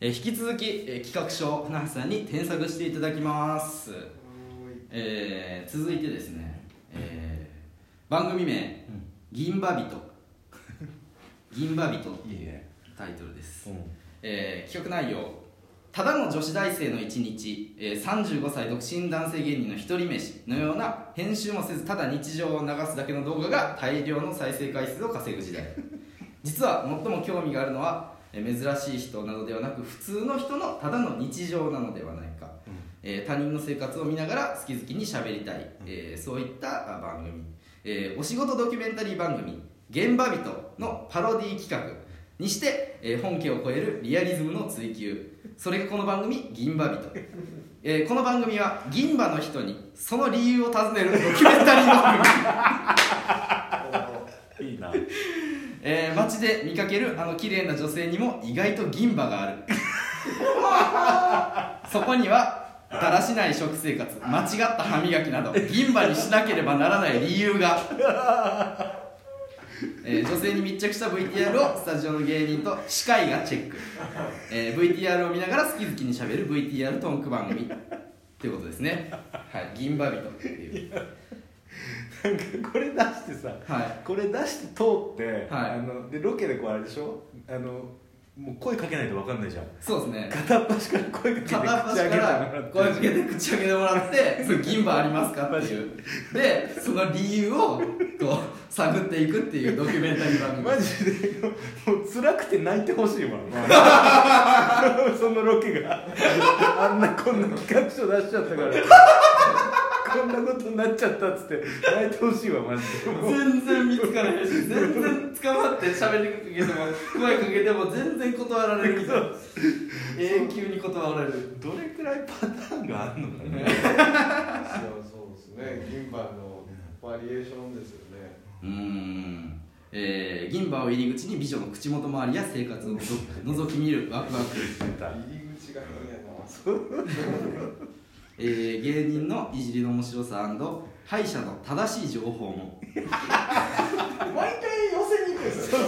えー引き続き、えー企画書船橋さんに添削していただきます、えー続いてですね、えー番組名「銀馬人」銀馬人。っていうタイトルです、うん。えー企画内容。ただの女子大生の一日、えー35歳独身男性芸人の一人飯のような編集もせずただ日常を流すだけの動画が大量の再生回数を稼ぐ時代。実は最も興味があるのはえー珍しい人などではなく普通の人のただの日常なのではないか、えー他人の生活を見ながら好き好きに喋りたい、えーそういったあ番組、えーお仕事ドキュメンタリー番組「現場人」のパロディ企画にして、えー本家を超えるリアリズムの追求。それがこの番組「銀馬人」えーこの番組は銀馬の人にその理由を尋ねるドキュメンタリー番組えー街で見かけるあの綺麗な女性にも意外と銀歯がある。そこにはだらしない食生活間違った歯磨きなど銀歯にしなければならない理由が、えー女性に密着した VTR をスタジオの芸人と司会がチェック、えー VTR を見ながら好き好きにしゃべる VTR トーク番組。ということですね。はい銀歯人っていう。これ出してさはい。これ出して通って、はい。あのでロケでこうあれでしょ？あのもう声かけないと分かんないじゃん。そうですね。片っ端から声かけて片っ端から声かけて口開けてもらって「それ銀歯ありますか?」っていう。で。その理由をこう探っていくっていうドキュメンタリー番組マジで。もう辛くて泣いてほしいわ そのロケが。あんなこんな企画書出しちゃったからこんなことになっちゃったっつって泣いてほしいわマジで。全然見つからないし全然捕まって喋りかけても声かけても全然断られるみたいな永久に断られる。どれくらいパターンがあるのかね。そうそうですね。銀歯のバリエーションですよね。うーん。えー銀歯を入り口に美女の口元周りや生活をのぞ 覗き見るワクワク。入り口が変やなえー芸人のいじりの面白さ歯医者の正しい情報も。毎回寄せに行くんですよ。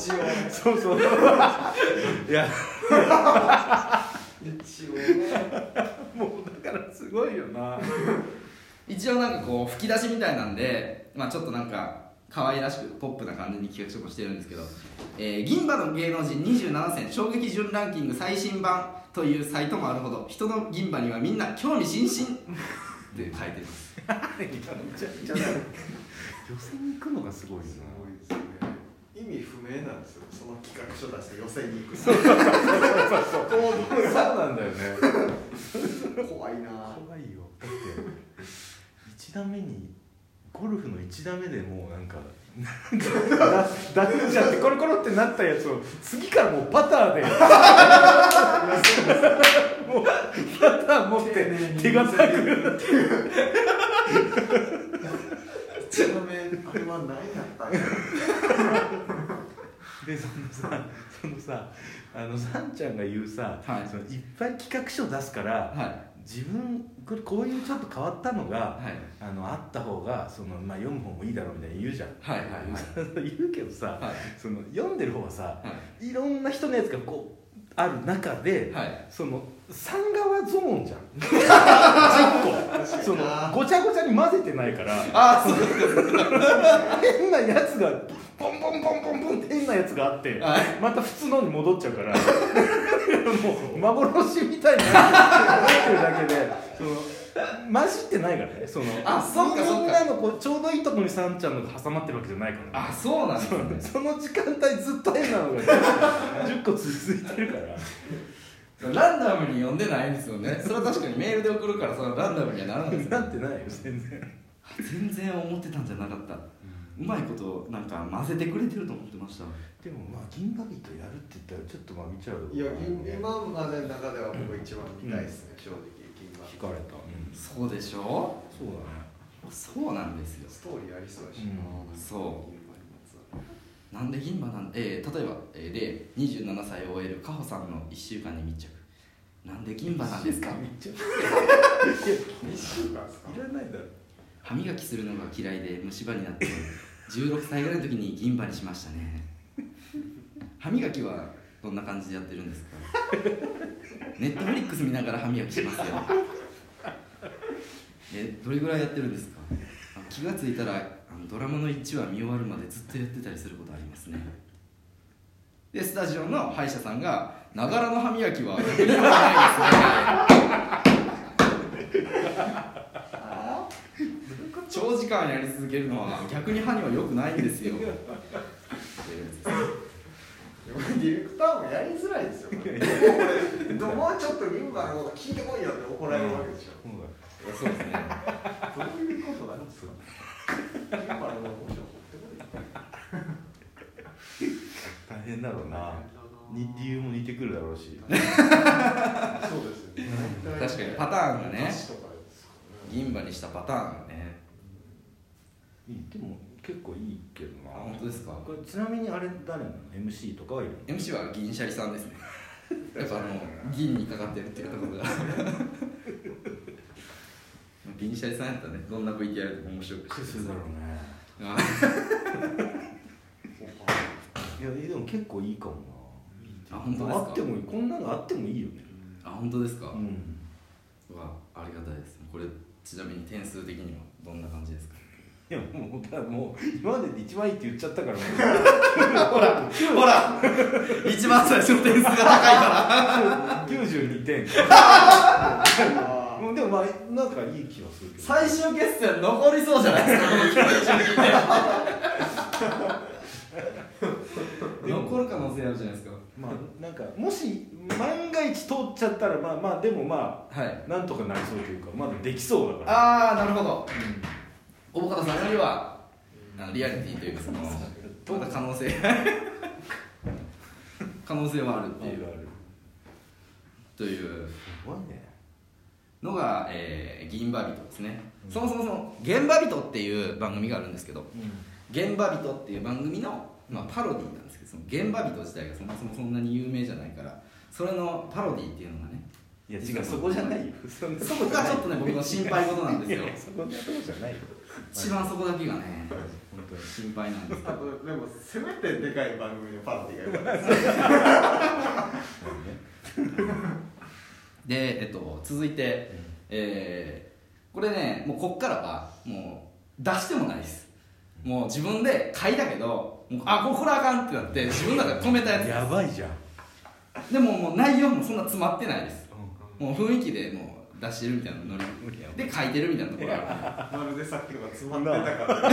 一応そうそう。いや。一応ね。もうだからすごいよな。一応なんかこう吹き出しみたいなんで、まあ、ちょっとなんか可愛らしくポップな感じに企画書もしてるんですけど「えー銀歯の芸能人27選衝撃順ランキング最新版」というサイトもあるほど人の銀歯にはみんな興味津々。って書いてます。予選に行くのがすごいなごいですね意味不明なんですよ。その企画書出して寄せに行くそうなんだよね。怖いな。怖いよ。だって1打目にゴルフの1打目でもうなんか だダメじゃってコロコロってなったやつを次からもうパターで。もうパター持って手堅く。ちなみにあれは何やったでそのさそのさあのさんちゃんが言うさ、はい。そのいっぱい企画書出すから、はい自分これこういうちょっと変わったのが、はい。あのあった方がその、まあ、読む方もいいだろうみたいに言うじゃん、はいはいはい。言うけどさ、はい。その読んでる方はさ、はい。いろんな人のやつがこうある中で、はい。その三側ゾーンじゃん。10個。そのごちゃごちゃに混ぜてないからああそう変なやつがポンポンポンポンポンって変なやつがあって、はい。また普通のに戻っちゃうから もう。幻みたいになってる。だけで。その混じってないからね。そのあそうかそうか。みんなのこうちょうどいいところにさんちゃんのが挟まってるわけじゃないから、あそうなんですそねのその時間帯ずっと変なのが 10個続いてるから。ランダムに読んでないんですよね。それは確かにメールで送るからそのランダムにはならないですよなってないよ全然。全然思ってたんじゃなかったうまいことなんか混ぜてくれてると思ってました。でもまあ銀河人やるって言ったらちょっとまあ見ちゃういや銀今までの中では僕一番見たいですね、正直銀歯。聞かれた、そうでしょ？そうだねそうなんですよ。ストーリーありそうだし、うん。そう。なんで銀歯なんえー、例えば、えー、例27歳を終えるカホさんの1週間に密着。なんで銀歯なんですか？一週間ですか？いらないだろ。歯磨きするのが嫌いで虫歯になって16歳ぐらいの時に銀歯にしましたね。歯磨きはどんな感じでやってるんですか？ネットフリックス見ながら歯磨きしますよ。えどれぐらいやってるんですか？気がついたらあのドラマの1話見終わるまでずっとやってたりすることありますね。でスタジオの歯医者さんが「ながらの歯磨きはないですね」長時間やり続けるのは逆に歯には良くないんですよ。ディレクターもやりづらいですよ、もうちょっと銀歯のこと聞いてこいよって怒られるわけでしょ、そうですね。どういうことなんですか。銀歯のもうちょっと大変だろうな。に理由も似てくるだろうし そうですよね。確かにパターンがね。銀歯にしたパターンがねでも結構いいけどな。あ本当ですか？これちなみにあれ誰なの？MC とかはいるの？MC は銀シャリさんですね。やっぱあの銀にかかってるっていうところが。銀シャリさんやったらねどんな VTR でも面白くする。だろうね。あ。いやでも結構いいかもな。あ本当ですか？あってもいい。こんなのあってもいいよね。あ本当ですか、うん。うわありがたいです。これちなみに点数的にはどんな感じですか？いやもうだからもう今までで一番いいって言っちゃったからもう。ほら ほら。一番最初の点数が高いから。92点あうんでもまあなんかいい気はするけど。最終決戦残りそうじゃないですか。この残る可能性あるじゃないですか。まあなんかもし万が一通っちゃったらまあまあでもまはい。あなんとかなりそうというかまだできそうだから。ああなるほど小保方さんよりはあのリアリティというかそのまだ可能性。可能性はあるっていう。という。のが、えー、銀歯人ですね、そもそもその「現場人」っていう番組があるんですけど「現場人」っていう番組の、まあ、パロディなんですけどその現場人自体がそもそもそんなに有名じゃないからそれのパロディっていうのがねいや違うそこじゃないよ。そこがちょっとね僕の心配事なんですよ。そこじゃないよ一番そこだけがね本当に心配なんですけあどとでもせめてでかい番組のパロディがよかったですで、えっと、続いて、えーこれねもうこっからはもう出してもないです。もう自分で書いたけどもうあこれあかんってなって自分の中で止めたやつです。やばいじゃん。でももう内容もそんな詰まってないです。もう雰囲気でもう出してるみたいなノリで書いてるみたいなところある。まるでさっきのが詰まってたから。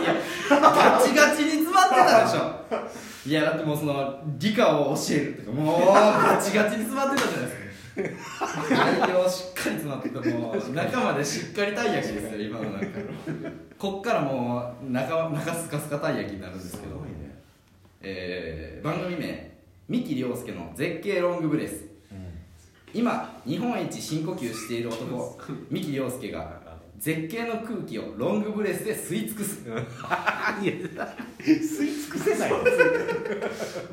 いやガチガチに詰まってたでしょ。いやだってもうその理科を教えるとかもうガチガチに詰まってたじゃないですか。内容しっかり詰まっててもう中までしっかりたい焼きですよ今のなんか。こっからもう中中スカスカたい焼きになるんですけど。ごいね。えー番組名三木亮介の絶景ロングブレス今日本一深呼吸している男三木亮介が絶景の空気をロングブレスで吸い尽くす。い や吸い尽くせない。よ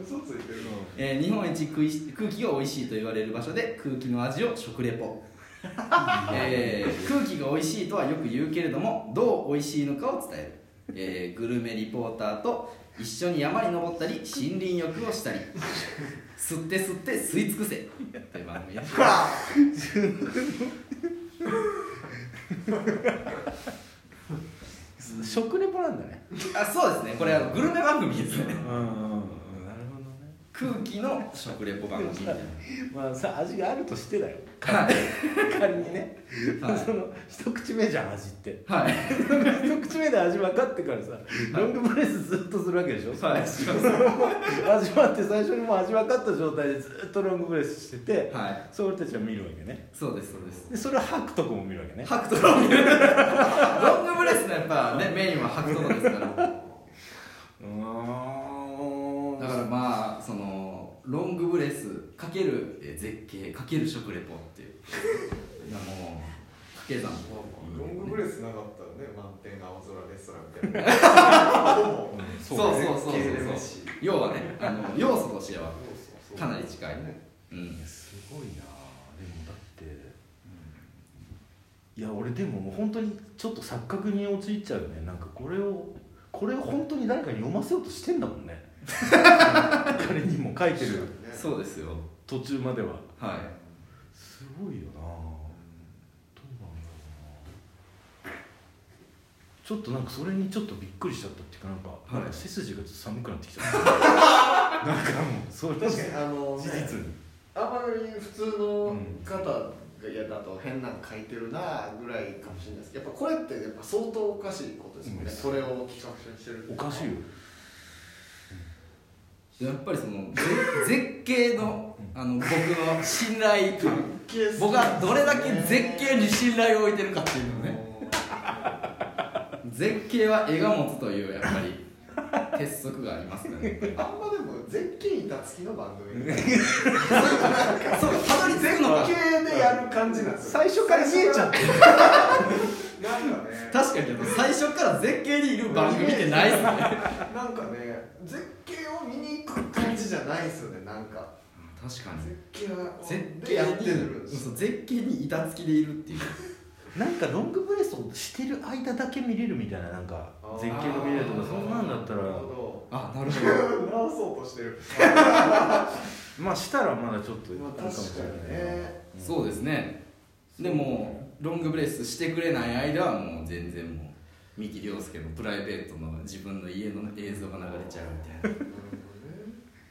嘘ついてるえー日本一食いし空気が美味しいと言われる場所で空気の味を食レポ、えー空気が美味しいとはよく言うけれどもどう美味しいのかを伝える、えーグルメリポーターと一緒に山に登ったり森林浴をしたり。吸って吸って吸い尽くせ。という番組です食レポなんだね。あそうですね。これあのグルメ番組ですね。うんうん空気の食レポ番組みたいな。まあさ味があるとしてだよ。はい。仮にね、はい。その一口目じゃん味って。はい。一口目で味分かってからさ、ロングブレスずっとするわけでしょ、はい。味わって最初にもう味分かった状態でずっとロングブレスしてて、はい。そう俺たちは見るわけね。そうですそうです。でそれを吐くとこも見るわけね。ハクトロングロングブレスのやっぱねメインはハクトロですからうーんだからまあそのロングブレスかけるえー絶景かける食レポっていう。いやもう掛け算ロングブレスなかったらね満点青空レストランみたいな。うん。そうそうそうそう要はねあの要素としてはかなり近い。ねうん。すごいな。でもだって、いや俺でももう本当にちょっと錯覚に陥っちゃうよね。なんかこれをこれを本当に誰かに読ませようとしてんだもんね。彼にも本書いてる。そうですよ途中までは。はい。すごいよな。どうなんだろうな。ちょっとなんかそれにちょっとびっくりしちゃったっていうかなんか,、はい。なんか背筋がちょっと寒くなってきちゃった。なんかもうそれ確かにあの、事実に。あまり普通の方が嫌だと変なの書いてるなぐらいかもしれないです。けどやっぱこれってやっぱ相当おかしいことですよね、うん。それを企画書にしてるっておかしいよ。やっぱりそのぜ絶景のあの僕の信頼感僕がどれだけ絶景に信頼を置いてるかっていうのをね。絶景は絵が持つというやっぱり鉄則がありますね。あんまでも絶景板付きの番組。そうたどり着くのが絶景でやる感じなんですよ。最初から見えちゃってるなんかね確かに最初から絶景にいる番組ってないっすね。なんかね絶景を見に行く感じじゃないですよねなんか確かに。絶景は絶で景やってるにそう絶景に板付きでいるっていう。なんかロングブレスをしてる間だけ見れるみたいななんか絶景が見れるとかそんなんだったら。なるほあなるほど。直そうとしてる。まあしたらまだちょっといいまあかもしれ確かにないねどそうですね。でもロングブレスしてくれない間はもう全然もう三木亮介のプライベートの自分の家の映像が流れちゃうみたいな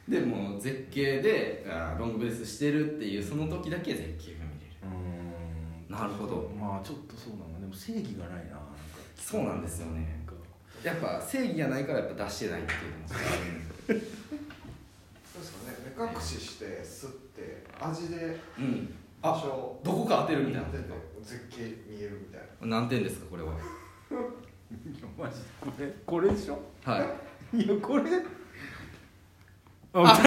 でもう絶景であロングブレスしてるっていうその時だけ絶景が見れる。うーん。なるほど。まあちょっとそうな。のでも正義がないなそうなんですよね。やっぱ正義がないからやっぱ出してないっていうのもそうですかね。目隠しして吸って味でうん。場あ所どこか当てるみたいな。当てて絶景見えるみたいな。何点ですかこれは。いやマジこれこれでしょ？はい。いやこれあ